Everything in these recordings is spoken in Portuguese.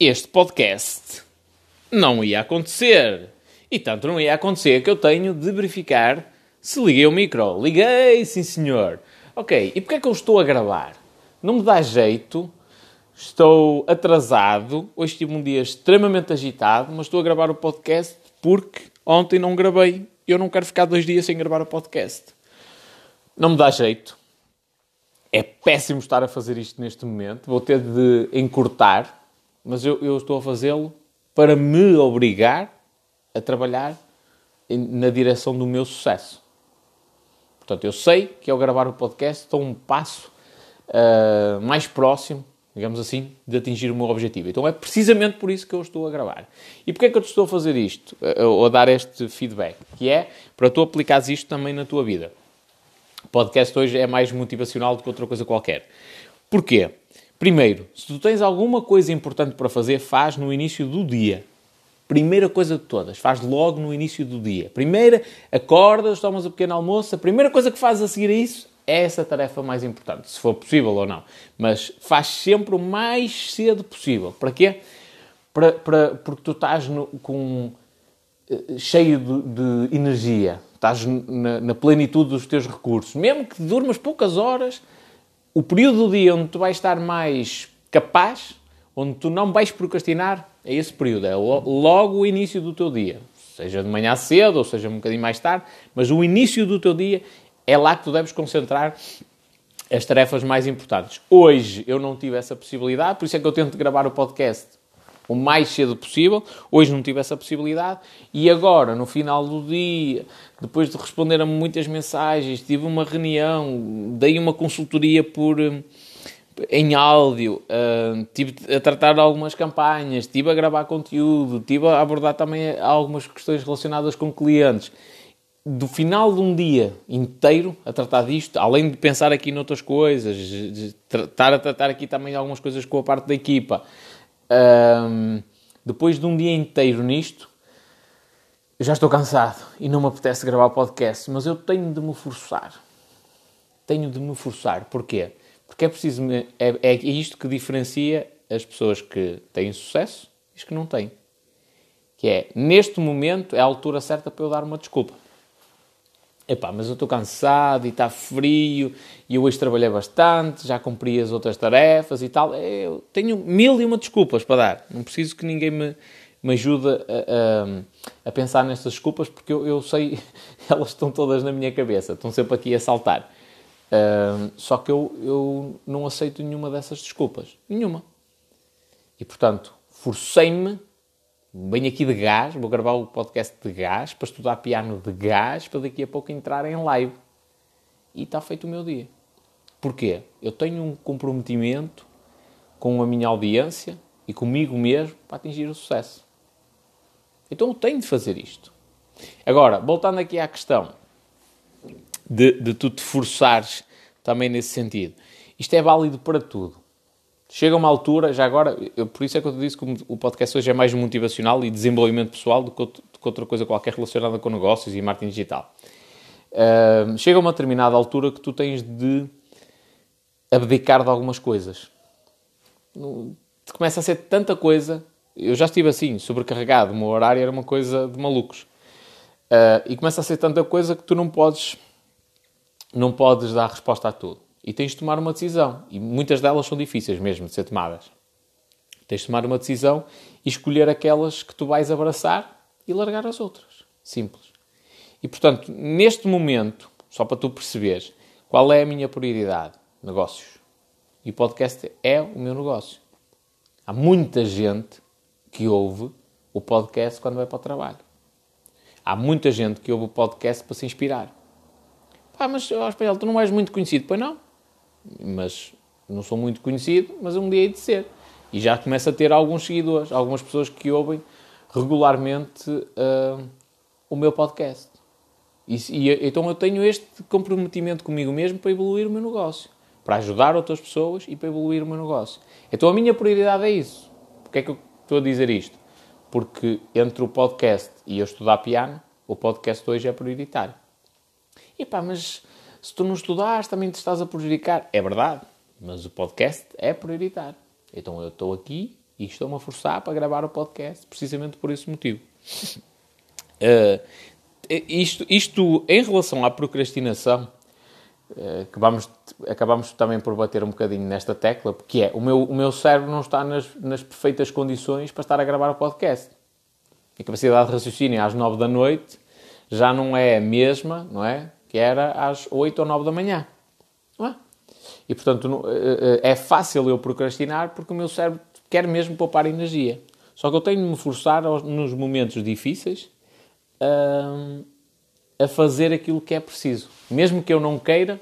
este podcast não ia acontecer. E tanto não ia acontecer que eu tenho de verificar se liguei o micro. Liguei, sim senhor. Ok, e porquê é que eu estou a gravar? Não me dá jeito, estou atrasado, hoje tive um dia extremamente agitado, mas estou a gravar o podcast porque ontem não gravei. Eu não quero ficar dois dias sem gravar o podcast. Não me dá jeito. É péssimo estar a fazer isto neste momento. Vou ter de encurtar, mas eu, eu estou a fazê-lo para me obrigar a trabalhar na direção do meu sucesso. Portanto, eu sei que ao gravar o podcast estou um passo uh, mais próximo, digamos assim, de atingir o meu objetivo. Então é precisamente por isso que eu estou a gravar. E porquê é que eu te estou a fazer isto? Ou a dar este feedback? Que é para tu aplicares isto também na tua vida. O podcast hoje é mais motivacional do que outra coisa qualquer. Porquê? Primeiro, se tu tens alguma coisa importante para fazer, faz no início do dia. Primeira coisa de todas, faz logo no início do dia. Primeira, acordas, tomas o pequeno almoço, a primeira coisa que fazes a seguir a isso é essa tarefa mais importante, se for possível ou não. Mas faz sempre o mais cedo possível. Para quê? Para, para, porque tu estás no, com, eh, cheio de, de energia, estás na, na, plenitude dos teus recursos. Mesmo que durmas poucas horas, o período do dia onde tu vais estar mais capaz, onde tu não vais procrastinar, é esse período, é logo o início do teu dia. Seja de manhã cedo ou seja um bocadinho mais tarde, mas o início do teu dia é lá que tu deves concentrar as tarefas mais importantes. Hoje eu não tive essa possibilidade, por isso é que eu tento gravar o podcast o mais cedo possível. Hoje não tive essa possibilidade e agora, no final do dia, depois de responder a muitas mensagens, tive uma reunião, dei uma consultoria por em áudio, uh, tive a tratar de algumas campanhas, tive a gravar conteúdo, tive a abordar também algumas questões relacionadas com clientes. Do final de um dia inteiro a tratar disto, além de pensar aqui noutras coisas, estar a tratar aqui também algumas coisas com a parte da equipa, uh, depois de um dia inteiro nisto, já estou cansado e não me apetece gravar podcast, mas eu tenho de me forçar. Tenho de me forçar. Porquê? Porque é preciso. É, é isto que diferencia as pessoas que têm sucesso e as que não têm. Que é, neste momento, é a altura certa para eu dar uma desculpa. Epá, mas eu estou cansado e está frio e eu hoje trabalhei bastante, já cumpri as outras tarefas e tal. Eu tenho mil e uma desculpas para dar. Não preciso que ninguém me, me ajude a, a, a pensar nestas desculpas porque eu, eu sei, elas estão todas na minha cabeça, estão sempre aqui a saltar. Uh, só que eu, eu não aceito nenhuma dessas desculpas. Nenhuma. E portanto, forcei-me, venho aqui de gás, vou gravar o podcast de gás, para estudar piano de gás, para daqui a pouco entrar em live. E está feito o meu dia. Porquê? Eu tenho um comprometimento com a minha audiência e comigo mesmo para atingir o sucesso. Então eu tenho de fazer isto. Agora, voltando aqui à questão de, de tu te forçares também nesse sentido. Isto é válido para tudo. Chega uma altura, já agora, eu, por isso é que eu te disse que o podcast hoje é mais motivacional e desenvolvimento pessoal do que, do que outra coisa qualquer relacionada com negócios e marketing digital. Uh, chega uma determinada altura que tu tens de abdicar de algumas coisas. Começa a ser tanta coisa. Eu já estive assim, sobrecarregado. O meu horário era uma coisa de malucos. Uh, e começa a ser tanta coisa que tu não podes não podes dar resposta a tudo. E tens de tomar uma decisão. E muitas delas são difíceis mesmo de ser tomadas. Tens de tomar uma decisão e escolher aquelas que tu vais abraçar e largar as outras. Simples. E portanto, neste momento, só para tu perceberes, qual é a minha prioridade? Negócios. E o podcast é o meu negócio. Há muita gente que ouve o podcast quando vai para o trabalho. Há muita gente que ouve o podcast para se inspirar. Ah, mas ó, espanhol, tu não és muito conhecido. Pois não. Mas não sou muito conhecido, mas um dia hei de ser. E já começo a ter alguns seguidores, algumas pessoas que ouvem regularmente uh, o meu podcast. E, e, então eu tenho este comprometimento comigo mesmo para evoluir o meu negócio, para ajudar outras pessoas e para evoluir o meu negócio. Então a minha prioridade é isso. Porquê é que eu estou a dizer isto? Porque entre o podcast e eu estudar piano, o podcast hoje é prioritário. E pá, mas se tu não estudares, também te estás a prejudicar. É verdade, mas o podcast é prioritário. Então eu estou aqui E estou-me a forçar para gravar o podcast, precisamente por esse motivo. Uh, isto, isto, em relação à procrastinação, uh, que vamos, acabamos também por bater um bocadinho nesta tecla, porque é, o meu, o meu cérebro não está nas, nas perfeitas condições para estar a gravar o podcast. A capacidade de raciocínio às 9 da noite já não é a mesma, não é? Que era às 8 ou 9 da manhã. É? E, portanto, eh, é fácil eu procrastinar porque o meu cérebro quer mesmo poupar energia. Só que eu tenho de me forçar nos momentos difíceis a, a fazer aquilo que é preciso. Mesmo que eu não queira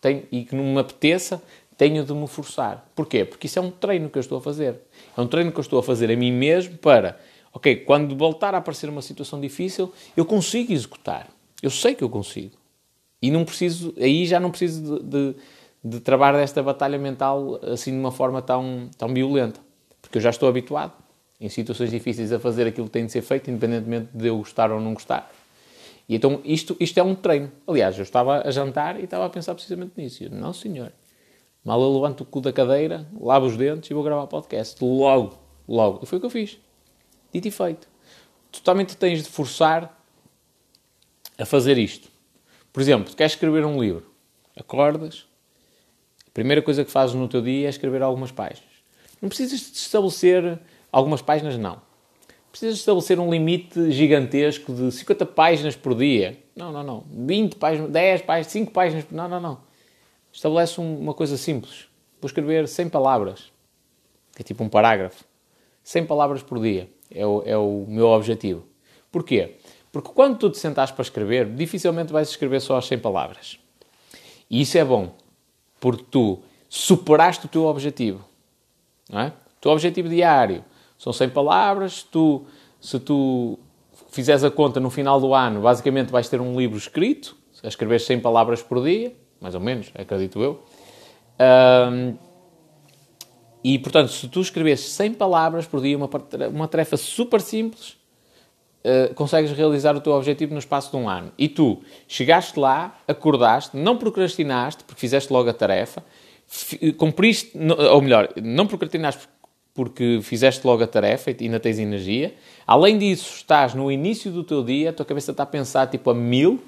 tenho, e que não me apeteça, tenho de me forçar. Porquê? Porque isso é um treino que eu estou a fazer. É um treino que eu estou a fazer a mim mesmo para, ok, quando voltar a aparecer uma situação difícil, eu consigo executar. Eu sei que eu consigo. E não preciso, aí já não preciso de, de, de trabalhar desta batalha mental assim de uma forma tão, tão violenta. Porque eu já estou habituado em situações difíceis a fazer aquilo que tem de ser feito, independentemente de eu gostar ou não gostar. E então isto, isto é um treino. Aliás, eu estava a jantar e estava a pensar precisamente nisso. Eu, não, senhor. Mal eu levanto o cu da cadeira, lavo os dentes e vou gravar podcast. Logo, logo. E foi o que eu fiz. Dito e feito. Totalmente tens de forçar a fazer isto. Por exemplo, queres escrever um livro. Acordas. A primeira coisa que fazes no teu dia é escrever algumas páginas. Não precisas de estabelecer Algumas páginas não. Precisas estabelecer um limite gigantesco de 50 páginas por dia. Não, não, não. 20 páginas, 10 páginas, 5 páginas. Não, não, não. Estabelece uma coisa simples. Vou escrever 100 palavras. Que é tipo um parágrafo. 100 palavras por dia. É o, é o meu objetivo. Porquê? Porque quando tu te sentares para escrever, dificilmente vais escrever só as 100 palavras. E isso é bom. Porque tu superaste o teu objetivo. Não é? O teu objetivo diário são 100 palavras. Tu, se tu fizeres a conta no final do ano, basicamente vais ter um livro escrito, a escrever 100 palavras por dia, mais ou menos, acredito eu. Um, e, portanto, se tu escreves 100 palavras por dia, uma, uma tarefa super simples, uh, consegues realizar o teu objetivo no espaço de um ano. E tu chegaste lá, acordaste, não procrastinaste, porque fizeste logo a tarefa, cumpriste, ou melhor, não procrastinaste porque fizeste logo a tarefa e ainda tens energia. Além disso, estás no início do teu dia, a tua cabeça está a pensar tipo a mil,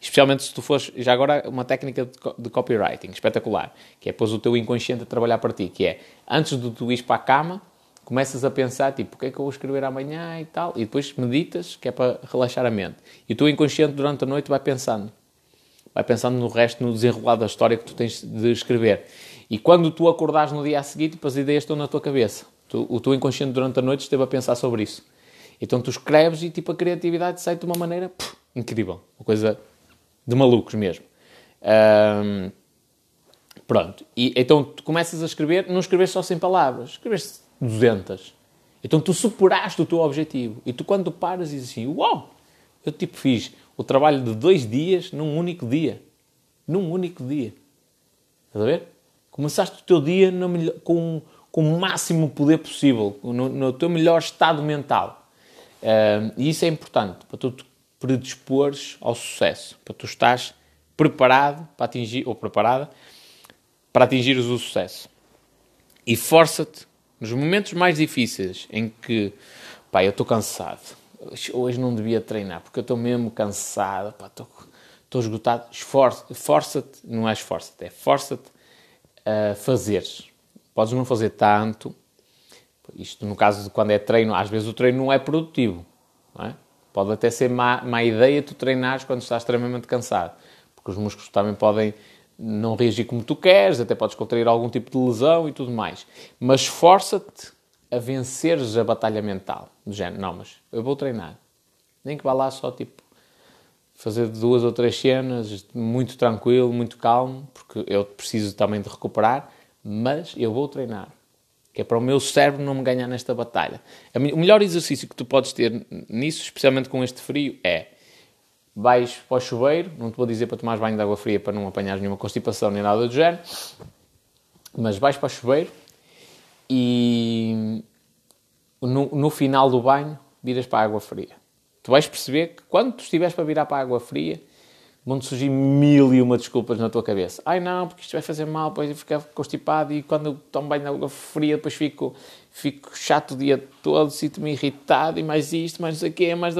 especialmente se tu fores, já agora uma técnica de copywriting espetacular, que é pôs o teu inconsciente a trabalhar para ti, que é, antes de tu ires para a cama, começas a pensar, tipo, o que é que eu vou escrever amanhã e tal, e depois meditas, que é para relaxar a mente. E o teu inconsciente durante a noite vai pensando, vai pensando no resto, no desenrolar da história que tu tens de escrever. E quando tu acordares no dia a seguir, tipo, as ideias estão na tua cabeça. Tu, o teu inconsciente durante a noite esteve a pensar sobre isso. Então tu escreves e tipo a criatividade sai de uma maneira puf, incrível. Uma coisa de malucos mesmo. Um, pronto. E então tu começas a escrever, não escreves só 100 palavras, escreves 200. Então tu superaste o teu objetivo. E tu quando paras dizes assim, uau! Eu tipo fiz o trabalho de dois dias num único dia. Num único dia. Estás a ver? Começaste o teu dia no, com com o máximo poder possível, no, no teu melhor estado mental. E isso é importante para tu te predispores ao sucesso, para tu estás preparado para atingir, ou preparada, para atingires o sucesso. E força-te nos momentos mais difíceis em que, pá, eu estou cansado, hoje não devia treinar, porque eu estou mesmo cansado, pá, estou, esgotado, força-te, não é esforça-te, é força-te a fazeres Podes não fazer tanto. Isto no caso de quando é treino, às vezes o treino não é produtivo. Não é? Pode até ser má, má ideia tu treinares quando estás extremamente cansado. Porque os músculos também podem não reagir como tu queres, até podes contrair algum tipo de lesão e tudo mais. Mas esforça-te a venceres a batalha mental. Do género, não, mas eu vou treinar. Nem que vá lá só tipo fazer duas ou três cenas, muito tranquilo, muito calmo, porque eu preciso também de recuperar mas eu vou treinar. Que é para o meu cérebro não me ganhar nesta batalha. O melhor exercício que tu podes ter nisso, especialmente com este frio, é vais para o chuveiro, não te vou dizer para tomar banho de água fria para não apanhar nenhuma constipação nem nada do género, mas vais para o chuveiro e no, no final do banho viras para a água fria. Tu vais perceber que quando tu estiveres para virar para a água fria, vão surgir mil e uma desculpas na tua cabeça. Ai não, porque isto vai fazer mal, depois eu ficar constipado e quando eu tomo banho na água fria, depois fico, fico chato o dia todo, sinto-me irritado e mais isto, mais não sei mais...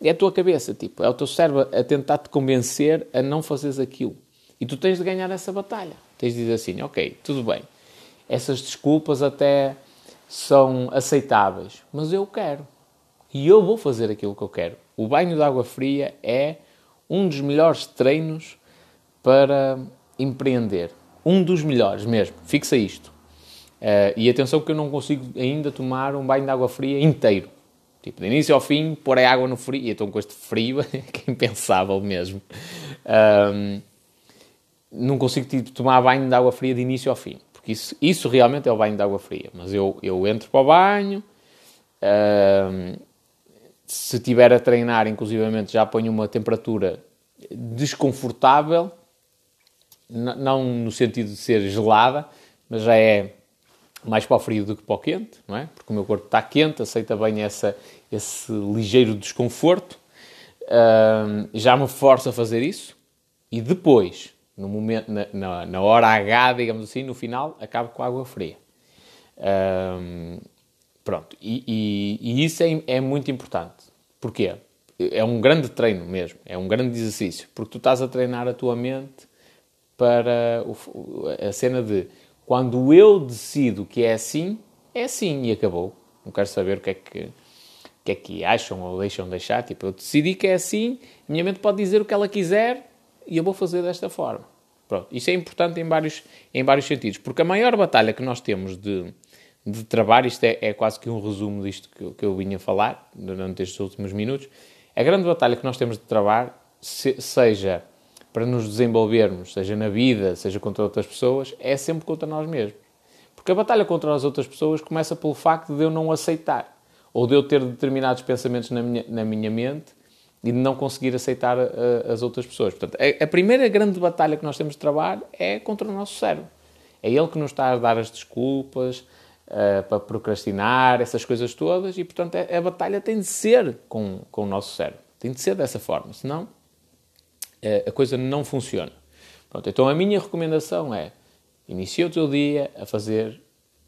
É a tua cabeça, tipo, é o teu cérebro a tentar te convencer a não fazeres aquilo. E tu tens de ganhar essa batalha. Tens de dizer assim, ok, tudo bem, essas desculpas até são aceitáveis, mas eu quero. E eu vou fazer aquilo que eu quero. O banho de água fria é um dos melhores treinos para empreender. Um dos melhores mesmo. Fixa isto. Uh, e atenção que eu não consigo ainda tomar um banho de água fria inteiro. Tipo, de início ao fim, pôr a água no frio. E então com este frio, que é impensável mesmo. Um, não consigo tipo, tomar banho de água fria de início ao fim. Porque isso, isso realmente é o banho de água fria. Mas eu, eu entro para o banho, um, se tiver a treinar, inclusivamente, já ponho uma temperatura desconfortável, não no sentido de ser gelada, mas já é mais para o frio do que para o quente, não é? Porque o meu corpo está quente, aceita bem essa, esse ligeiro desconforto, já me força a fazer isso, e depois, no momento, na, na, na, hora H, digamos assim, no final, acabo com água fria. Uh, Pronto, e, e, e isso é, é, muito importante. Porquê? É um grande treino mesmo, é um grande exercício, porque tu estás a treinar a tua mente para o, a cena de quando eu decido que é assim, é assim e acabou. Não quero saber o que é que, que, é que acham ou deixam deixar. Tipo, eu decidi que é assim, a minha mente pode dizer o que ela quiser e eu vou fazer desta forma. Pronto, isso é importante em vários, em vários sentidos, porque a maior batalha que nós temos de, de travar, isto é, é, quase que um resumo disto que, que, eu vinha falar durante estes últimos minutos, a grande batalha que nós temos de travar, se, seja para nos desenvolvermos, seja na vida, seja contra outras pessoas, é sempre contra nós mesmos. Porque a batalha contra as outras pessoas começa pelo facto de eu não aceitar, ou de eu ter determinados pensamentos na minha, na minha mente e de não conseguir aceitar a, as outras pessoas. Portanto, a, a primeira grande batalha que nós temos de travar é contra o nosso cérebro. É ele que nos está a dar as desculpas, uh, para procrastinar, essas coisas todas, e portanto a, é, a, batalha tem de ser com, com o nosso cérebro. Tem de ser dessa forma, senão uh, a coisa não funciona. Pronto, então a minha recomendação é inicie o teu dia a fazer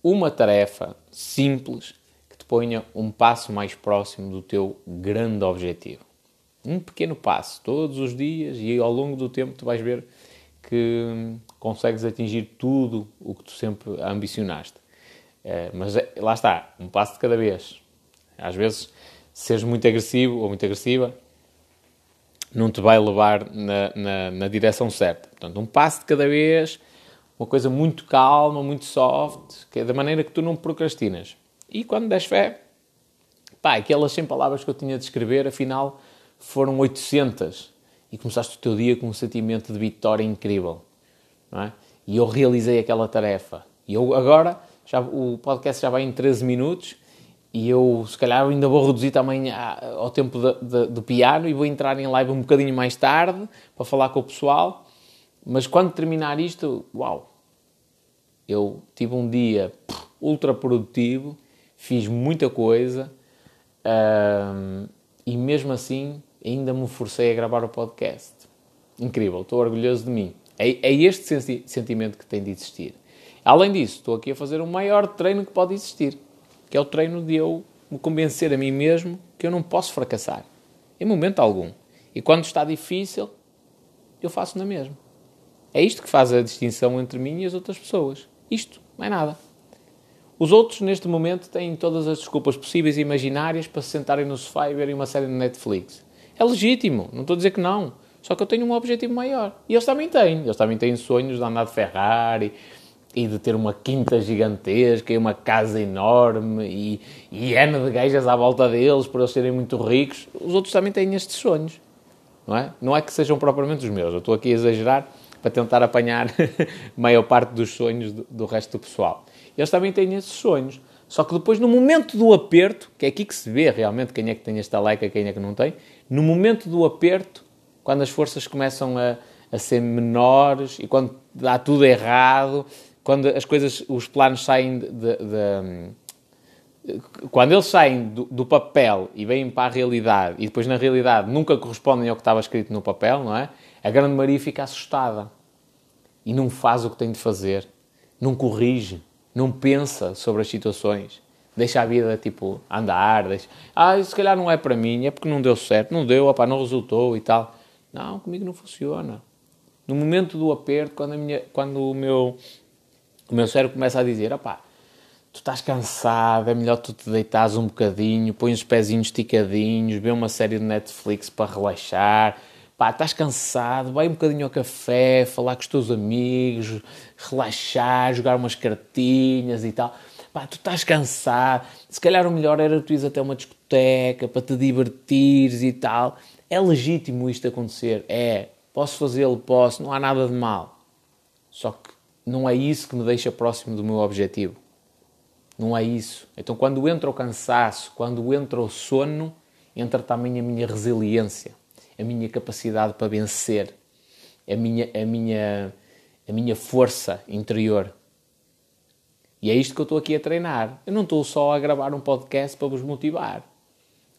uma tarefa simples que te ponha um passo mais próximo do teu grande objetivo. Um pequeno passo, todos os dias, e ao longo do tempo tu vais ver que hum, consegues atingir tudo o que tu sempre ambicionaste. É, mas é, lá está, um passo de cada vez. Às vezes, seres muito agressivo ou muito agressiva, não te vai levar na, na, na, direção certa. Portanto, um passo de cada vez, uma coisa muito calma, muito soft, que é da maneira que tu não procrastinas. E quando des fé, pá, aquelas 100 palavras que eu tinha de escrever, afinal, foram 800. E começaste o teu dia com um sentimento de vitória incrível. Não é? E eu realizei aquela tarefa. E eu agora já, o podcast já vai em 13 minutos e eu, se calhar, ainda vou reduzir também ao tempo de, de, do piano e vou entrar em live um bocadinho mais tarde para falar com o pessoal. Mas quando terminar isto, uau! Eu tive um dia ultra produtivo, fiz muita coisa e mesmo assim ainda me forcei a gravar o podcast. Incrível, estou orgulhoso de mim. É, é este sentimento que tem de existir. Além disso, estou aqui a fazer o maior treino que pode existir, que é o treino de eu me convencer a mim mesmo que eu não posso fracassar, em momento algum. E quando está difícil, eu faço na mesma. É isto que faz a distinção entre mim e as outras pessoas. Isto, mais nada. Os outros, neste momento, têm todas as desculpas possíveis e imaginárias para se sentarem no sofá e verem uma série no Netflix. É legítimo, não estou a dizer que não. Só que eu tenho um objetivo maior. E eles também têm. Eles também têm sonhos de andar de Ferrari, e de ter uma quinta gigantesca e uma casa enorme e, e de gajas à volta deles por eles serem muito ricos, os outros também têm estes sonhos. Não é? Não é que sejam propriamente os meus, eu estou aqui a exagerar para tentar apanhar maior parte dos sonhos do, do resto do pessoal. Eles também têm esses sonhos. Só que depois, no momento do aperto, que é aqui que se vê realmente quem é que tem esta leca, quem é que não tem, no momento do aperto, quando as forças começam a, a ser menores e quando dá tudo errado quando as coisas, os planos saem de, de, quando eles saem do, do, papel e vêm para a realidade e depois na realidade nunca correspondem ao que estava escrito no papel, não é? A grande Maria fica assustada e não faz o que tem de fazer, não corrige, não pensa sobre as situações, deixa a vida tipo andar, deixa, ah, se calhar não é para mim, é porque não deu certo, não deu, opa, não resultou e tal. Não, comigo não funciona. No momento do aperto, quando, minha, quando o, meu, o meu cérebro começa a dizer, opá, tu estás cansado, é melhor tu te deitares um bocadinho, põe os pezinhos esticadinhos, vê uma série de Netflix para relaxar, pá, estás cansado, vai um bocadinho ao café, falar com os teus amigos, relaxar, jogar umas cartinhas e tal. Pá, tu estás cansado, se calhar o melhor era tu ires até uma discoteca para te divertires e tal. É legítimo isto acontecer, é, Posso fazê-lo? Posso, não há nada de mal. Só que não é isso que me deixa próximo do meu objetivo. Não é isso. Então, quando entra o cansaço, quando entra o sono, entra também a minha resiliência, a minha capacidade para vencer, a minha, a minha, a minha força interior. E é isto que eu estou aqui a treinar. Eu não estou só a gravar um podcast para vos motivar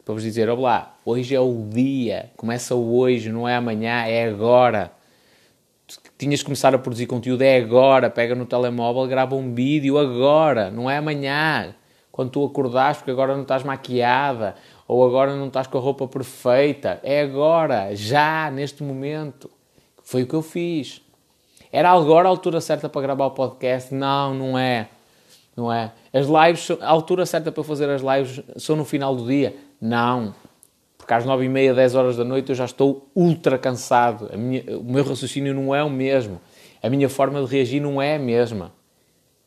para vos dizer: olá, hoje é o dia, começa hoje, não é amanhã, é agora. Tinhas de começar a produzir conteúdo, é agora. Pega no telemóvel, grava um vídeo agora, não é amanhã. Quando tu acordares, porque agora não estás maquiada ou agora não estás com a roupa perfeita, é agora, já, neste momento. Foi o que eu fiz. Era agora a altura certa para gravar o podcast? Não, não é. Não é. As lives, a altura certa para fazer as lives são no final do dia? Não. Porque às nove e meia, dez horas da noite eu já estou ultra cansado. Minha, o meu raciocínio não é o mesmo. A minha forma de reagir não é a mesma.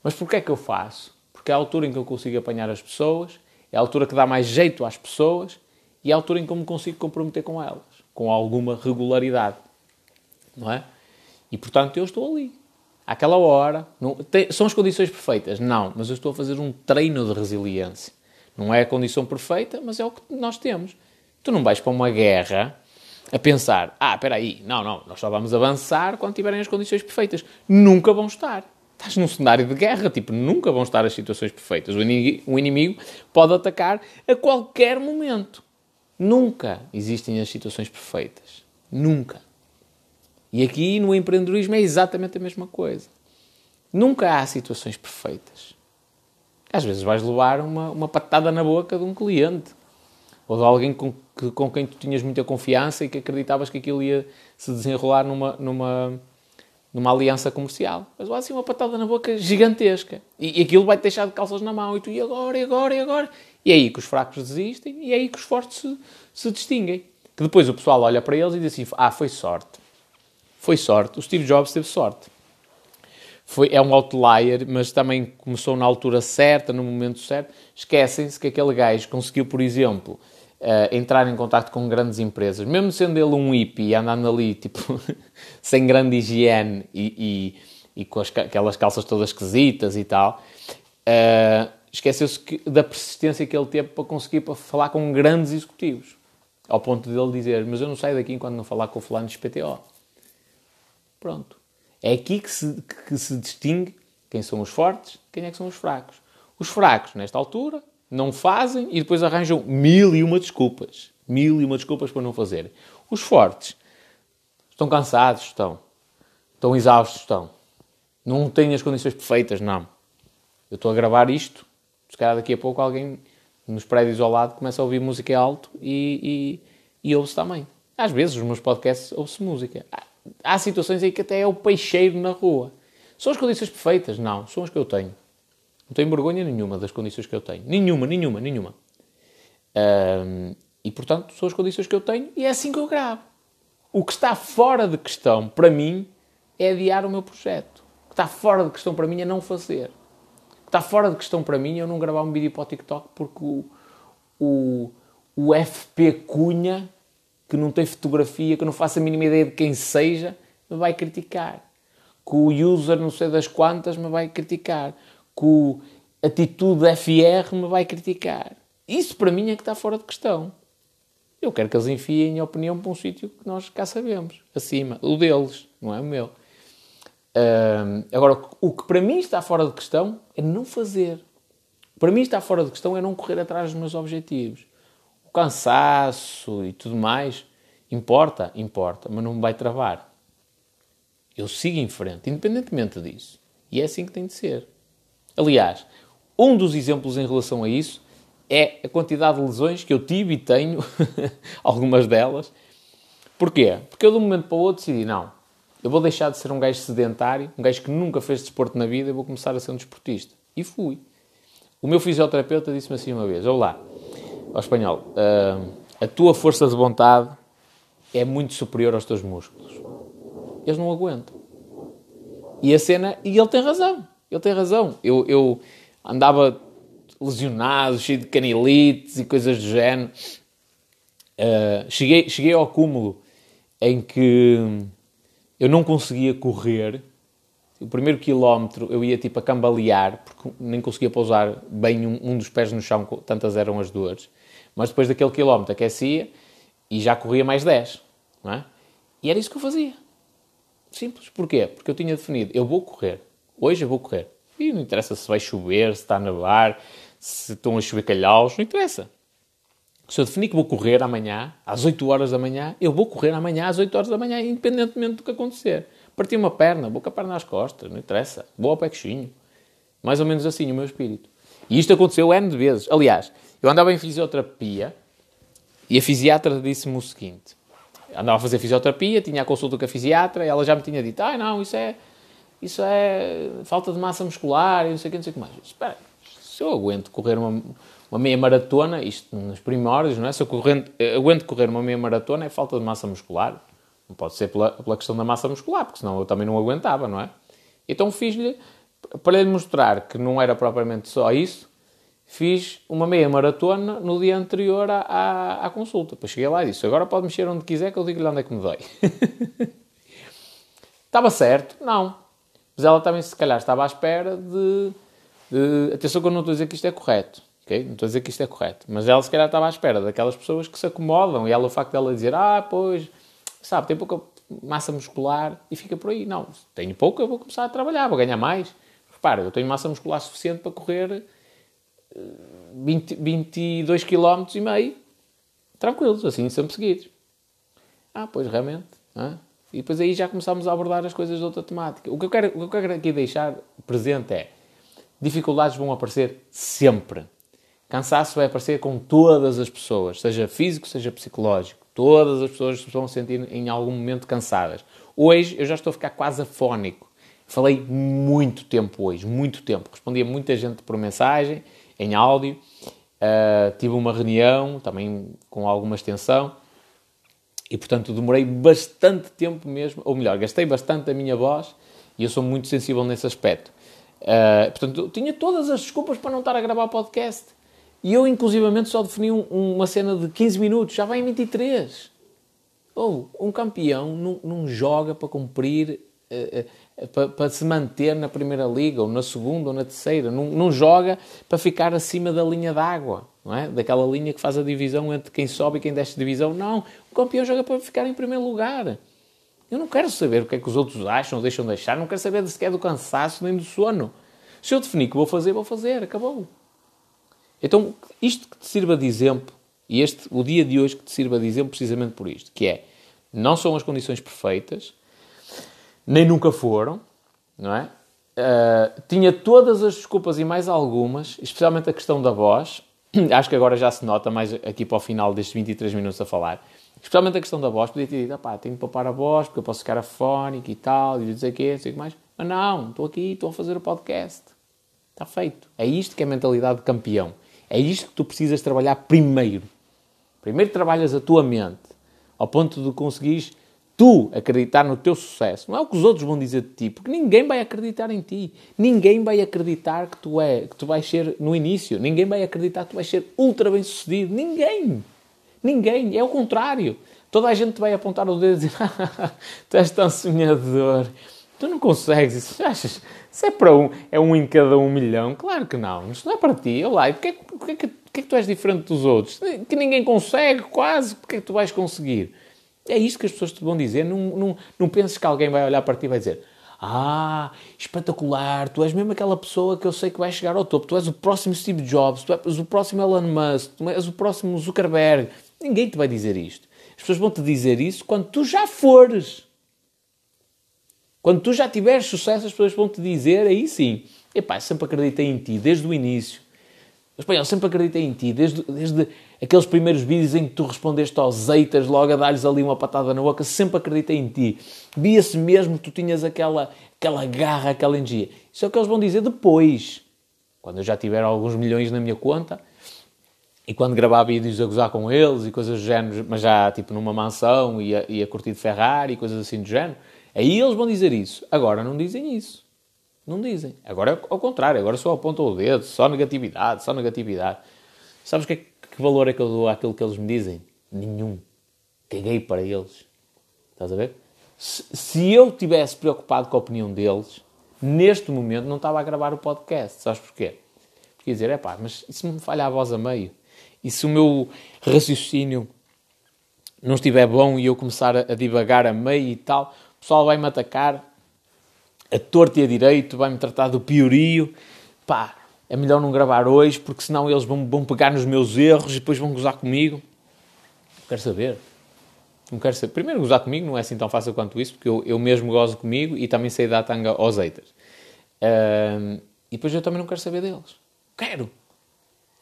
Mas porquê é que eu faço? Porque é a altura em que eu consigo apanhar as pessoas, é a altura que dá mais jeito às pessoas e é a altura em que eu me consigo comprometer com elas, com alguma regularidade. Não é? E portanto eu estou ali. Àquela hora. Não, tem, são as condições perfeitas? Não, mas eu estou a fazer um treino de resiliência. Não é a condição perfeita, mas é o que nós temos. Tu não vais para uma guerra a pensar, ah, espera aí, não, não, nós só vamos avançar quando tiverem as condições perfeitas. Nunca vão estar. Estás num cenário de guerra, tipo, nunca vão estar as situações perfeitas. O inimigo, pode atacar a qualquer momento. Nunca existem as situações perfeitas. Nunca. E aqui no empreendedorismo é exatamente a mesma coisa. Nunca há situações perfeitas. Às vezes vais levar uma, uma patada na boca de um cliente ou de alguém com, que, com quem tu tinhas muita confiança e que acreditavas que aquilo ia se desenrolar numa, numa, numa aliança comercial. Mas lá assim uma patada na boca gigantesca. E, e aquilo vai-te deixar de calças na mão. E tu, e agora, e agora, e agora? E é aí que os fracos desistem e é aí que os fortes se, se distinguem. Que depois o pessoal olha para eles e diz assim, ah, foi sorte. Foi sorte. O Steve Jobs teve sorte foi, é um outlier, mas também começou na altura certa, no momento certo. Esquecem-se que aquele gajo conseguiu, por exemplo, uh, entrar em contato com grandes empresas, mesmo sendo ele um hippie, andando ali, tipo, sem grande higiene e, e, e com as, aquelas calças todas esquisitas e tal. Uh, Esqueceu-se da persistência que ele teve para conseguir para falar com grandes executivos. Ao ponto de ele dizer, mas eu não saio daqui enquanto não falar com o fulano de PTO. Pronto. É aqui que se, que se distingue quem são os fortes, quem é que são os fracos. Os fracos, nesta altura, não fazem e depois arranjam mil e uma desculpas. Mil e uma desculpas para não fazer. Os fortes estão cansados, estão. Estão exaustos, estão. Não têm as condições perfeitas, não. Eu estou a gravar isto, se calhar daqui a pouco alguém nos prédios ao lado começa a ouvir música alto e, e, e ouve-se também. Às vezes, os meus podcasts ouve-se música há situações aí que até é o peixeiro na rua. São as condições perfeitas? Não, são as que eu tenho. Não tenho vergonha nenhuma das condições que eu tenho. Nenhuma, nenhuma, nenhuma. Um, e portanto, são as condições que eu tenho e é assim que eu gravo. O que está fora de questão para mim é adiar o meu projeto. O que está fora de questão para mim é não fazer. O que está fora de questão para mim é eu não gravar um vídeo para o TikTok porque o, o, o FP Cunha que não tem fotografia, que não faça a mínima ideia de quem seja, me vai criticar. Que o user não sei das quantas me vai criticar. O atitude FR me vai criticar. Isso para mim é que está fora de questão. Eu quero que eles enfiem a opinião para um sítio que nós cá sabemos, acima, o deles, não é o meu. agora, o que para mim está fora de questão é não fazer. para mim está fora de questão é não correr atrás dos meus objetivos. O cansaço e tudo mais importa, importa, mas não me vai travar. Eu sigo em frente, independentemente disso. E é assim que tem de ser. Aliás, um dos exemplos em relação a isso é a quantidade de lesões que eu tive e tenho, algumas delas. Porquê? Porque eu de um momento para o outro decidi, não, eu vou deixar de ser um gajo sedentário, um gajo que nunca fez desporto na vida, e vou começar a ser um desportista. E fui. O meu fisioterapeuta disse-me assim uma vez: Olá, ao espanhol, uh, a tua força de vontade é muito superior aos teus músculos. Eles não aguentam. E a cena, e ele tem razão, ele tem razão. Eu, eu andava lesionado, cheio de canilites e coisas do género. Uh, cheguei, cheguei ao cúmulo em que eu não conseguia correr o primeiro quilómetro eu ia tipo a cambalear, porque nem conseguia pousar bem um, um dos pés no chão, tantas eram as dores. Mas depois daquele quilómetro aquecia e já corria mais 10. Não é? E era isso que eu fazia. Simples. Porquê? Porque eu tinha definido, eu vou correr. Hoje eu vou correr. E não interessa se vai chover, se está a nevar, se estão a chover calhaus, não interessa. Se eu definir que vou correr amanhã, às 8 horas da manhã, eu vou correr amanhã às 8 horas da manhã, independentemente do que acontecer. Parti uma perna, vou com a perna às costas, não interessa. Vou ao. Mais ou menos assim o meu espírito. E isto aconteceu N de vezes. Aliás, eu andava em fisioterapia e a fisiatra disse-me o seguinte. Andava a fazer fisioterapia, tinha a consulta com a fisiatra e ela já me tinha dito, ah, não, isso é, isso é falta de massa muscular e não sei o que, não sei o que mais. Espera, se eu aguento correr uma, uma meia maratona, isto nos primórdios, não é? Se eu correndo, aguento correr uma meia maratona é falta de massa muscular. Não pode ser pela, pela questão da massa muscular, porque senão eu também não aguentava, não é? Então fiz-lhe, para lhe mostrar que não era propriamente só isso, fiz uma meia maratona no dia anterior à, à, à consulta. Depois cheguei lá e disse, agora pode mexer onde quiser que eu digo-lhe onde é que me dói. estava certo? Não. Mas ela também, se calhar, estava à espera de, de... Atenção que eu não estou a dizer que isto é correto. Okay? Não estou a dizer que isto é correto. Mas ela, se calhar, estava à espera daquelas pessoas que se acomodam. E ela, o facto dela dizer, ah, pois sabe, tem pouca massa muscular e fica por aí. Não, tenho pouca, vou começar a trabalhar, vou ganhar mais. Repara, eu tenho massa muscular suficiente para correr 20, 22 km e meio, tranquilos, assim, sempre seguidos. Ah, pois, realmente. Ah? E depois aí já começámos a abordar as coisas de outra temática. O que eu quero, o que eu quero aqui deixar presente é dificuldades vão aparecer sempre. Cansaço vai aparecer com todas as pessoas, seja físico, seja psicológico. Todas as pessoas se vão sentir em algum momento cansadas. Hoje eu já estou a ficar quase afónico. Falei muito tempo hoje, muito tempo. Respondi a muita gente por mensagem, em áudio. Uh, tive uma reunião, também com alguma extensão. E, portanto, demorei bastante tempo mesmo, ou melhor, gastei bastante a minha voz e eu sou muito sensível nesse aspecto. Uh, portanto, tinha todas as desculpas para não estar a gravar podcast. E eu, inclusivamente, só defini um, uma cena de 15 minutos, já vai em 23. Ou oh, um campeão não, não, joga para cumprir, uh, uh, para, para, se manter na primeira liga, ou na segunda, ou na terceira. Não, não joga para ficar acima da linha d'água, não é? Daquela linha que faz a divisão entre quem sobe e quem desce divisão. Não, o campeão joga para ficar em primeiro lugar. Eu não quero saber o que é que os outros acham deixam de achar, não quero saber sequer do cansaço nem do sono. Se eu definir que vou fazer, vou fazer, acabou. Então, isto que te sirva de exemplo, e este, o dia de hoje que te sirva de exemplo precisamente por isto, que é, não são as condições perfeitas, nem nunca foram, não é? Uh, tinha todas as desculpas e mais algumas, especialmente a questão da voz, acho que agora já se nota mais aqui para o final destes 23 minutos a falar, especialmente a questão da voz, podia ter dito, pá, tenho que poupar a voz, porque eu posso ficar afónico e tal, e dizer o quê, não sei o que mais, mas não, estou aqui, estou a fazer o podcast, está feito. É isto que é a mentalidade de campeão. É isto que tu precisas trabalhar primeiro. Primeiro trabalhas a tua mente, ao ponto de conseguires tu acreditar no teu sucesso. Não é o que os outros vão dizer de ti, porque ninguém vai acreditar em ti. Ninguém vai acreditar que tu é, que tu vais ser no início. Ninguém vai acreditar que tu vais ser ultra bem sucedido. Ninguém. Ninguém. É o contrário. Toda a gente vai apontar o dedo e dizer: Tu és tão sonhador. Tu não consegues isso. Achas? Se é para um, é um em cada um milhão, claro que não. Isto não é para ti. Olá, e porquê, porquê, porquê, porquê que tu és diferente dos outros? Que ninguém consegue, quase. Porquê é que tu vais conseguir? É isto que as pessoas te vão dizer. Não, não, não penses que alguém vai olhar para ti e vai dizer Ah, espetacular, tu és mesmo aquela pessoa que eu sei que vai chegar ao topo, tu és o próximo Steve Jobs, tu és o próximo Elon Musk, tu és o próximo Zuckerberg. Ninguém te vai dizer isto. As pessoas vão te dizer isso quando tu já fores. Quando tu já tiveres sucesso, as pessoas vão te dizer, aí sim, epá, sempre acreditei em ti, desde o início. Espanhol, sempre acreditei em ti, desde, desde aqueles primeiros vídeos em que tu respondeste aos haters, logo a dar-lhes ali uma patada na boca, sempre acreditei em ti. Via-se mesmo que tu tinhas aquela, aquela garra, aquela energia. Isso é o que eles vão dizer depois. Quando eu já tiver alguns milhões na minha conta, e quando gravava vídeos a gozar com eles e coisas do género, mas já tipo numa mansão e a, e a curtir de Ferrari e coisas assim do género, aí eles vão dizer isso. Agora não dizem isso. Não dizem. Agora é ao contrário, agora só apontam o dedo, só negatividade, só negatividade. Sabes que, que valor é que eu dou àquilo que eles me dizem? Nenhum. Caguei para eles. Estás a ver? Se, se eu tivesse preocupado com a opinião deles, neste momento não estava a gravar o podcast. Sabes porquê? Porque dizer, é pá, mas e se me falha a voz a meio? E se o meu raciocínio não estiver bom e eu começar a, a divagar a meio e tal, o pessoal vai-me atacar a torto e a direito, vai-me tratar do piorio. Pá, é melhor não gravar hoje, porque senão eles vão, vão pegar nos meus erros e depois vão gozar comigo. Não quero saber. Não quero saber. Primeiro, gozar comigo não é assim tão fácil quanto isso, porque eu, eu mesmo gozo comigo e também sei dar tanga aos haters. Uh, e depois eu também não quero saber deles. Quero.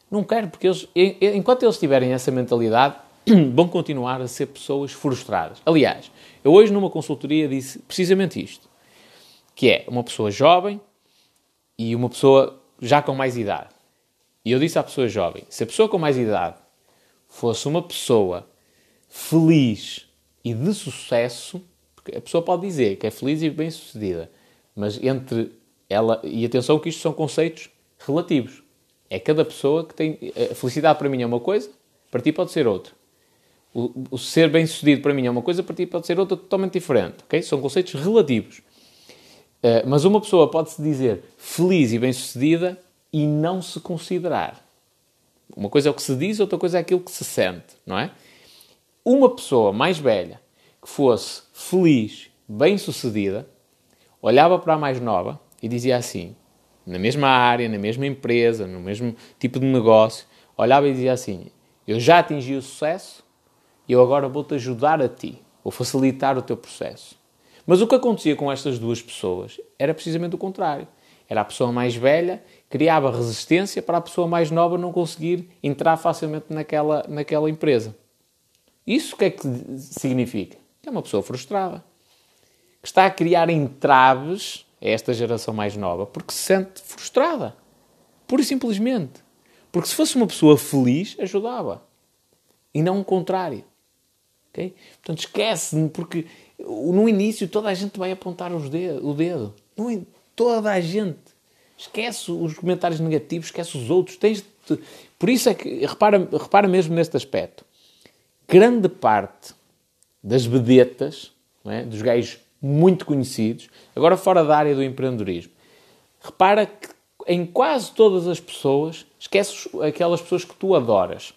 Não quero, porque eles, enquanto eles tiverem essa mentalidade, vão continuar a ser pessoas frustradas. Aliás, eu hoje numa consultoria disse precisamente isto que é uma pessoa jovem e uma pessoa já com mais idade. E eu disse à pessoa jovem: se a pessoa com mais idade fosse uma pessoa feliz e de sucesso, porque a pessoa pode dizer que é feliz e bem-sucedida, mas entre ela, e atenção que isto são conceitos relativos. É cada pessoa que tem. A felicidade para mim é uma coisa, para ti pode ser outra. O, o ser bem-sucedido para mim é uma coisa, para ti pode ser outra totalmente diferente. Okay? São conceitos relativos. Uh, mas uma pessoa pode-se dizer feliz e bem-sucedida e não se considerar. Uma coisa é o que se diz, outra coisa é aquilo que se sente, não é? Uma pessoa mais velha que fosse feliz, bem-sucedida, olhava para a mais nova e dizia assim, na mesma área, na mesma empresa, no mesmo tipo de negócio, olhava e dizia assim: Eu já atingi o sucesso eu agora vou-te ajudar a ti, vou facilitar o teu processo. Mas o que acontecia com estas duas pessoas era precisamente o contrário. Era a pessoa mais velha criava resistência para a pessoa mais nova não conseguir entrar facilmente naquela, naquela empresa. Isso o que é que significa? Que é uma pessoa frustrada. Que está a criar entraves a esta geração mais nova porque se sente frustrada. Pura e simplesmente. Porque se fosse uma pessoa feliz, ajudava. E não o contrário. Okay? Portanto, esquece-me, porque no início toda a gente vai apontar os o dedo. Não é? Toda a gente. Esquece os comentários negativos, esquece os outros. Tens de... Por isso é que, repara, repara mesmo neste aspecto. Grande parte das vedetas, é? dos gajos muito conhecidos, agora fora da área do empreendedorismo, repara que em quase todas as pessoas, esqueces aquelas pessoas que tu adoras.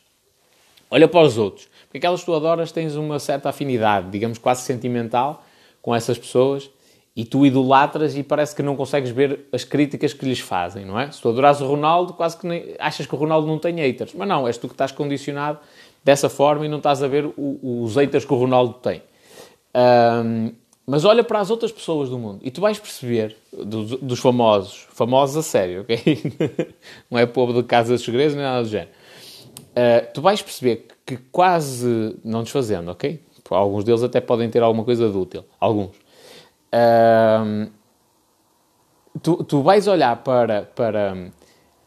Olha para os outros. Porque aquelas que tu adoras tens uma certa afinidade, digamos quase sentimental, com essas pessoas e tu idolatras e parece que não consegues ver as críticas que lhes fazem, não é? Se tu adoras o Ronaldo, quase que nem, achas que o Ronaldo não tem haters. Mas não, és tu que estás condicionado dessa forma e não estás a ver o, os haters que o Ronaldo tem. Um, mas olha para as outras pessoas do mundo e tu vais perceber, dos, dos famosos, famosos a sério, ok? não é povo de casas de segredos nem nada do género uh, tu vais perceber que quase, não desfazendo, ok? Alguns deles até podem ter alguma coisa de útil, alguns. Tu, tu vais olhar para, para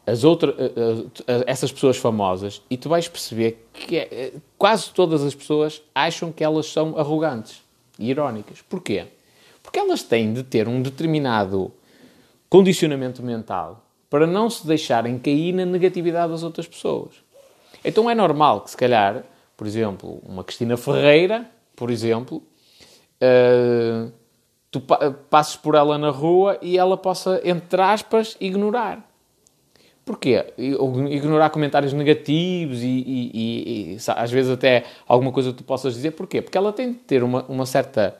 as outras, uh, essas pessoas famosas e tu vais perceber que é, quase todas as pessoas acham que elas são arrogantes e irónicas. Porquê? Porque elas têm de ter um determinado condicionamento mental para não se deixarem cair na negatividade das outras pessoas. Então é normal que, se calhar, por exemplo, uma Cristina Ferreira, por exemplo, uh, tu pa passes por ela na rua e ela possa, entre aspas, ignorar. Porquê? Ignorar comentários negativos e, e, e, e, às vezes até alguma coisa que tu possas dizer. Porquê? Porque ela tem de ter uma, uma certa,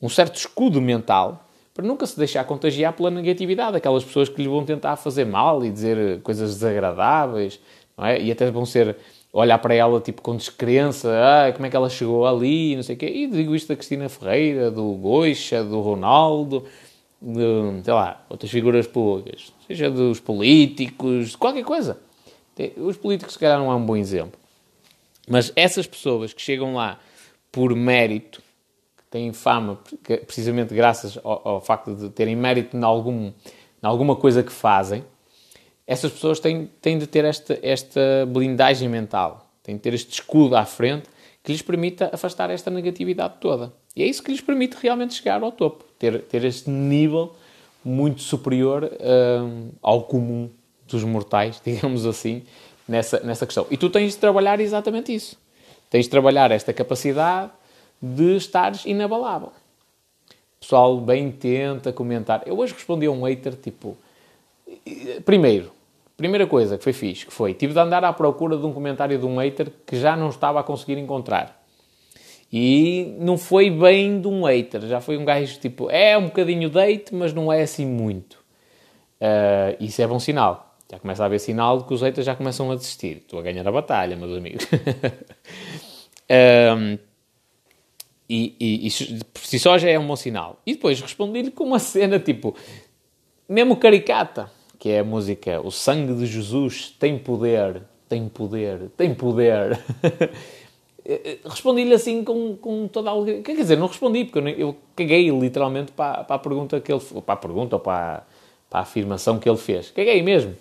um certo escudo mental para nunca se deixar contagiar pela negatividade, aquelas pessoas que lhe vão tentar fazer mal e dizer coisas desagradáveis, é? E até vão ser olhar para ela tipo com descrença, ah, como é que ela chegou ali, não sei o quê. E digo isto da Cristina Ferreira, do Goixa, do Ronaldo, de, sei lá, outras figuras públicas, seja dos políticos, qualquer coisa. Os políticos, se calhar, não é um bom exemplo. Mas essas pessoas que chegam lá por mérito, que têm fama precisamente graças ao, ao facto de terem mérito em, algum, em alguma coisa que fazem, essas pessoas têm, têm de ter esta, esta blindagem mental, têm de ter este escudo à frente que lhes permita afastar esta negatividade toda. E é isso que lhes permite realmente chegar ao topo, ter, ter este nível muito superior um, ao comum dos mortais, digamos assim, nessa, nessa questão. E tu tens de trabalhar exatamente isso. Tens de trabalhar esta capacidade de estares inabalável. O pessoal bem tenta comentar. Eu hoje respondi a um hater, tipo... Primeiro, primeira coisa que foi fixe, que foi, tive de andar à procura de um comentário de um hater que já não estava a conseguir encontrar. E não foi bem de um hater, já foi um gajo tipo, é um bocadinho de hate, mas não é assim muito. Uh, isso é bom sinal. Já começa a haver sinal de que os haters já começam a desistir. Estou a ganhar a batalha, meus amigos. um, e isso por si só já é um bom sinal. E depois respondi-lhe com uma cena tipo, mesmo caricata, que é a música O Sangue de Jesus tem poder, tem poder, tem poder. respondi-lhe assim com, com toda a Quer dizer, não respondi, porque eu, eu caguei literalmente para, para a pergunta que ele... Para a pergunta ou para, para a afirmação que ele fez. Caguei mesmo.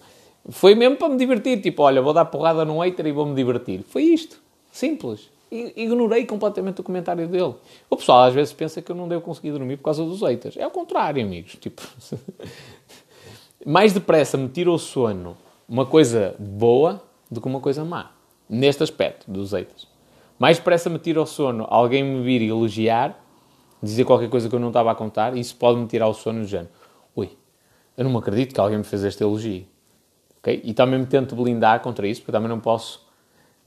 Foi mesmo para me divertir. Tipo, olha, vou dar porrada num hater e vou-me divertir. Foi isto. Simples. Ignorei completamente o comentário dele. O pessoal às vezes pensa que eu não devo conseguir dormir por causa dos haters. É o contrário, amigos. Tipo, mais depressa me tira o sono uma coisa boa do que uma coisa má. Neste aspecto dos haters. Mais depressa me tira o sono alguém me vir elogiar, dizer qualquer coisa que eu não estava a contar, isso pode me tirar o sono do género. Ui, eu não me acredito que alguém me fez este elogio. Okay? E também me tento blindar contra isso, porque também não posso.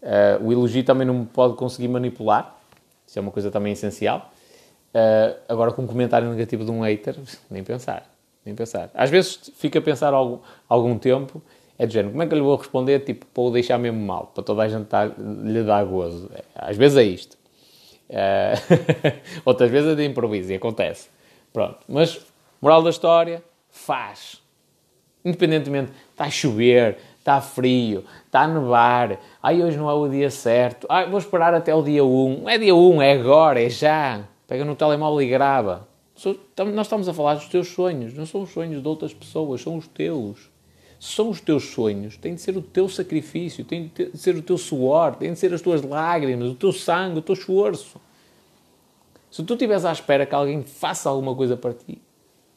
Uh, o elogio também não me pode conseguir manipular. Isso é uma coisa também essencial. Uh, agora, com um comentário negativo de um hater, nem pensar. Nem pensar. Às vezes fica a pensar algum, algum tempo, é de género, como é que eu lhe vou responder, tipo, para o deixar mesmo mal, para toda a gente dar, lhe dar gozo. Às vezes é isto. Uh, outras vezes é de improviso e acontece. Pronto. Mas, moral da história, faz. Independentemente, está a chover, está frio, está a nevar, ai, hoje não é o dia certo, ai, vou esperar até o dia 1. Não é dia 1, é agora, é já. Pega no telemóvel e grava. Nós estamos a falar dos teus sonhos, não são os sonhos de outras pessoas, são os teus. São os teus sonhos, tem de ser o teu sacrifício, tem de ser o teu suor, tem de ser as tuas lágrimas, o teu sangue, o teu esforço. Se tu estiveres à espera que alguém faça alguma coisa para ti,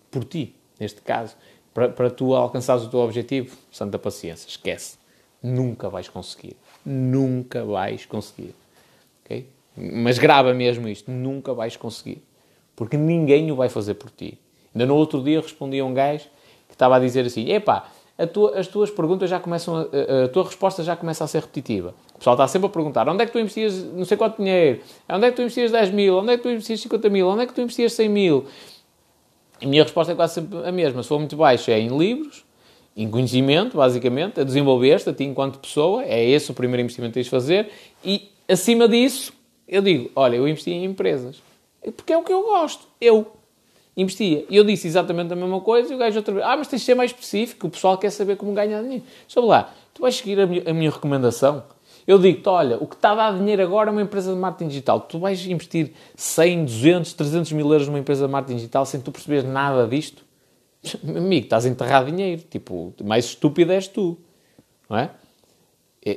por ti, neste caso, para, para tu alcançares o teu objetivo, santa paciência, esquece. Nunca vais conseguir. Nunca vais conseguir. Okay? Mas grava mesmo isto. Nunca vais conseguir. Porque ninguém o vai fazer por ti. Ainda no outro dia respondi a um gajo que estava a dizer assim: epá, tua, as tuas perguntas já começam, a, a, tua resposta já começa a ser repetitiva. O pessoal está sempre a perguntar: onde é que tu investias não sei quanto dinheiro? Onde é que tu investias 10 mil? Onde é que tu investias 50 mil? Onde é que tu investias 100 mil? A minha resposta é quase sempre a mesma. Se for muito baixo, é em livros, em conhecimento, basicamente, a desenvolver-te a ti enquanto pessoa. É esse o primeiro investimento que tens de fazer. E, acima disso, eu digo, olha, eu investi em empresas. Porque é o que eu gosto. Eu investia. E eu disse exatamente a mesma coisa e o gajo outra vez, ah, mas tens de ser mais específico, o pessoal quer saber como ganhar dinheiro. Sabe lá, tu vais seguir a minha, a minha recomendação? Eu digo-te, olha, o que está a dar dinheiro agora é uma empresa de marketing digital. Tu vais investir 100, 200, 300 mil euros numa empresa de marketing digital sem tu perceberes nada disto? Amigo, estás a enterrar dinheiro. Tipo, mais estúpido és tu. Não é?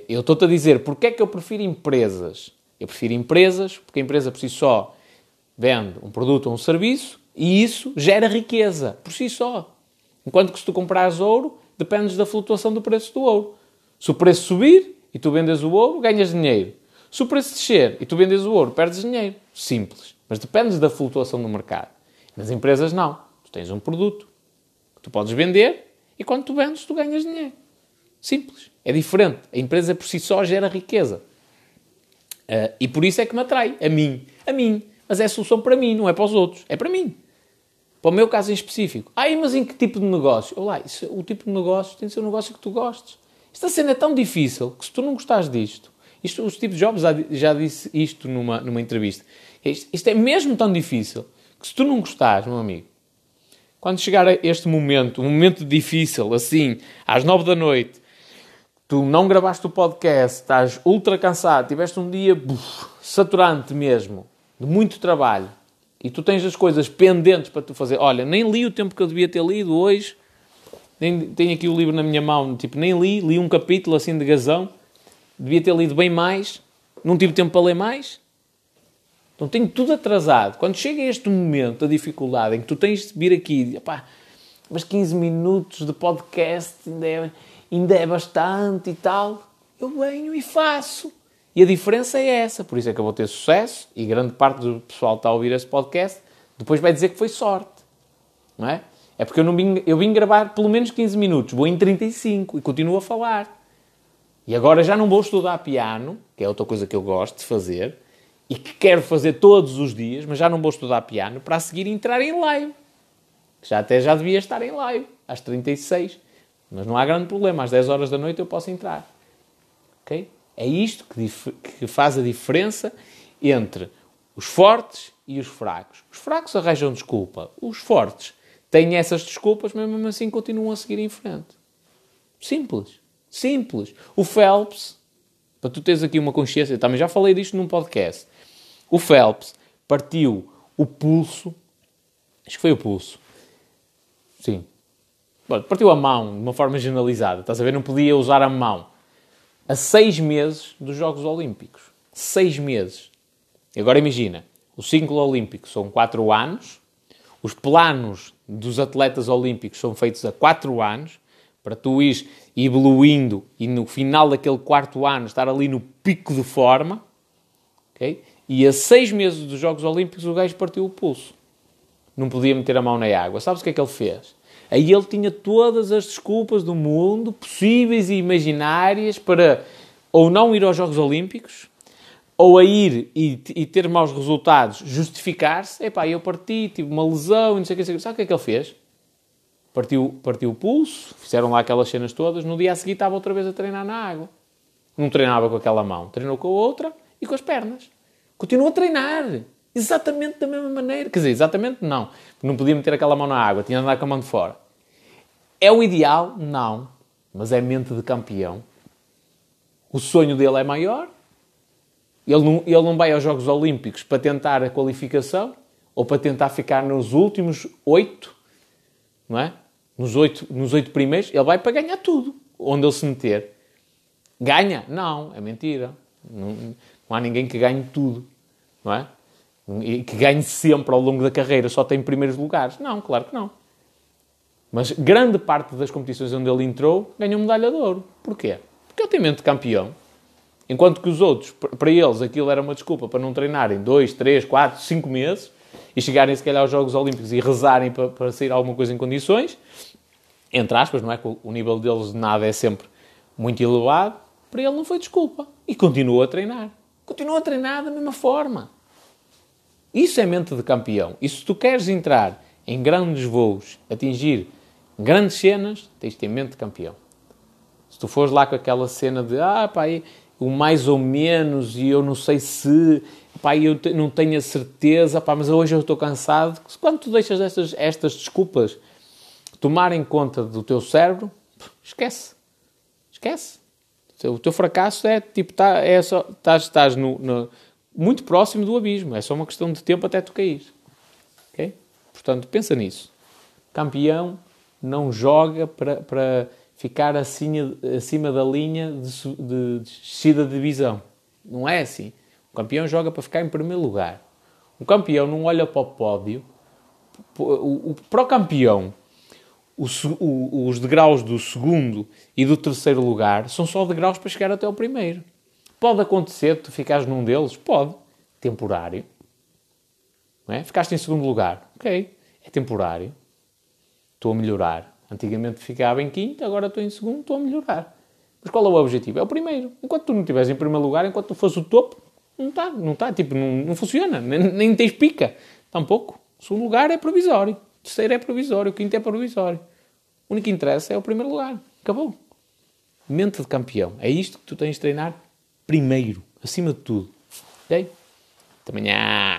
Eu estou-te a dizer, porque é que eu prefiro empresas? Eu prefiro empresas, porque a empresa por si só vende um produto ou um serviço e isso gera riqueza por si só. Enquanto que se tu comprares ouro, dependes da flutuação do preço do ouro. Se o preço subir, e tu vendes o ouro, ganhas dinheiro. Se o preço descer e tu vendes o ouro, perdes dinheiro. Simples. Mas dependes da flutuação do mercado. Nas empresas, não. Tu tens um produto que tu podes vender e quando tu vendes, tu ganhas dinheiro. Simples. É diferente. A empresa por si só gera riqueza. Uh, e por isso é que me atrai. A mim. A mim. Mas é a solução para mim, não é para os outros. É para mim. Para o meu caso em específico. Ai, mas em que tipo de negócio? Olá, isso, o tipo de negócio tem de ser um negócio que tu gostes. Esta cena é tão difícil que se tu não gostares disto, isto, o Steve Jobs já, já disse isto numa, numa entrevista, isto, isto é mesmo tão difícil que se tu não gostares, meu amigo, quando chegar a este momento, um momento difícil, assim, às nove da noite, tu não gravaste o podcast, estás ultra cansado, tiveste um dia buf, saturante mesmo, de muito trabalho, e tu tens as coisas pendentes para tu fazer. Olha, nem li o tempo que eu devia ter lido hoje, nem, tenho aqui o livro na minha mão, tipo, nem li, li um capítulo assim de gazão, devia ter lido bem mais, não tive tempo para ler mais. Então tenho tudo atrasado. Quando chega este momento, a dificuldade, em que tu tens de vir aqui, opá, mas 15 minutos de podcast ainda é, ainda é bastante e tal, eu venho e faço. E a diferença é essa, por isso é que eu vou ter sucesso e grande parte do pessoal que está a ouvir este podcast depois vai dizer que foi sorte. Não é? É porque eu, não vim, eu vim gravar pelo menos 15 minutos, vou em 35 e continuo a falar. E agora já não vou estudar piano, que é outra coisa que eu gosto de fazer e que quero fazer todos os dias, mas já não vou estudar piano para a seguir entrar em live. Já até já devia estar em live, às 36. Mas não há grande problema, às 10 horas da noite eu posso entrar. Ok? É isto que, que faz a diferença entre os fortes e os fracos. Os fracos arranjam desculpa. Os fortes têm essas desculpas, mas mesmo assim continuam a seguir em frente. Simples. Simples. O Phelps, para tu teres aqui uma consciência, também já falei disto num podcast. O Phelps partiu o pulso, acho que foi o pulso, sim, partiu a mão de uma forma generalizada, estás a ver? Não podia usar a mão a seis meses dos Jogos Olímpicos. Seis meses. E agora imagina, o ciclo olímpico são quatro anos, os planos dos atletas olímpicos são feitos a quatro anos, para tu ires evoluindo e no final daquele quarto ano estar ali no pico de forma, ok? E a seis meses dos Jogos Olímpicos o gajo partiu o pulso. Não podia meter a mão na água. Sabes o que é que ele fez? Aí ele tinha todas as desculpas do mundo, possíveis e imaginárias, para ou não ir aos Jogos Olímpicos, ou a ir e, e ter maus resultados, justificar-se. Epá, eu parti, tive uma lesão não sei o que. Sabe o que é que ele fez? Partiu, partiu o pulso, fizeram lá aquelas cenas todas. No dia a seguir estava outra vez a treinar na água. Não treinava com aquela mão, treinou com a outra e com as pernas. Continua a treinar. Exatamente da mesma maneira. Quer dizer, exatamente não. Não podia meter aquela mão na água, tinha de andar com a mão de fora. É o ideal? Não. Mas é mente de campeão. O sonho dele é maior. Ele não, ele não vai aos Jogos Olímpicos para tentar a qualificação ou para tentar ficar nos últimos oito, não é? Nos oito, nos oito primeiros. Ele vai para ganhar tudo, onde ele se meter. Ganha? Não, é mentira. Não, não há ninguém que ganhe tudo, não é? E que ganhe sempre ao longo da carreira, só tem primeiros lugares. Não, claro que não. Mas grande parte das competições onde ele entrou ganhou medalha de ouro. Porquê? Porque ele tem mente de campeão. Enquanto que os outros, para eles, aquilo era uma desculpa para não treinarem dois, três, quatro, cinco meses e chegarem, se calhar, aos Jogos Olímpicos e rezarem para, para sair alguma coisa em condições. Entre aspas, não é? Que o nível deles de nada é sempre muito elevado. Para ele não foi desculpa. E continua a treinar. Continua a treinar da mesma forma. Isso é mente de campeão. E se tu queres entrar em grandes voos, atingir grandes cenas, tens de ter mente de campeão. Se tu fores lá com aquela cena de ah, pá, o mais ou menos e eu não sei se, pá, eu não tenho a certeza, pá, mas hoje eu estou cansado. Quando tu deixas estas, estas desculpas tomarem conta do teu cérebro, esquece. Esquece. O teu fracasso é tipo, tá, é só, estás, estás no, no, muito próximo do abismo. É só uma questão de tempo até tu cair. Okay? Portanto, pensa nisso. Campeão não joga para, para ficar acima, acima da linha de, de, descida de divisão. Não é assim. O campeão joga para ficar em primeiro lugar. O campeão não olha para o pódio. O, o, para o campeão, o, o, os degraus do segundo e do terceiro lugar são só degraus para chegar até o primeiro. Pode acontecer tu ficares num deles? Pode. Temporário. Não é? Ficaste em segundo lugar. Ok. É temporário. Estou a melhorar. Antigamente ficava em quinto, agora estou em segundo, estou a melhorar. Mas qual é o objetivo? É o primeiro. Enquanto tu não estiveres em primeiro lugar, enquanto tu fores o topo, não está, não está, tipo, não, não funciona, nem, nem tens pica, tampouco. O segundo lugar é provisório. terceiro é provisório, o quinto é provisório. O único que interessa é o primeiro lugar. Acabou. Mente de campeão. É isto que tu tens de treinar primeiro, acima de tudo. Ok? Até amanhã.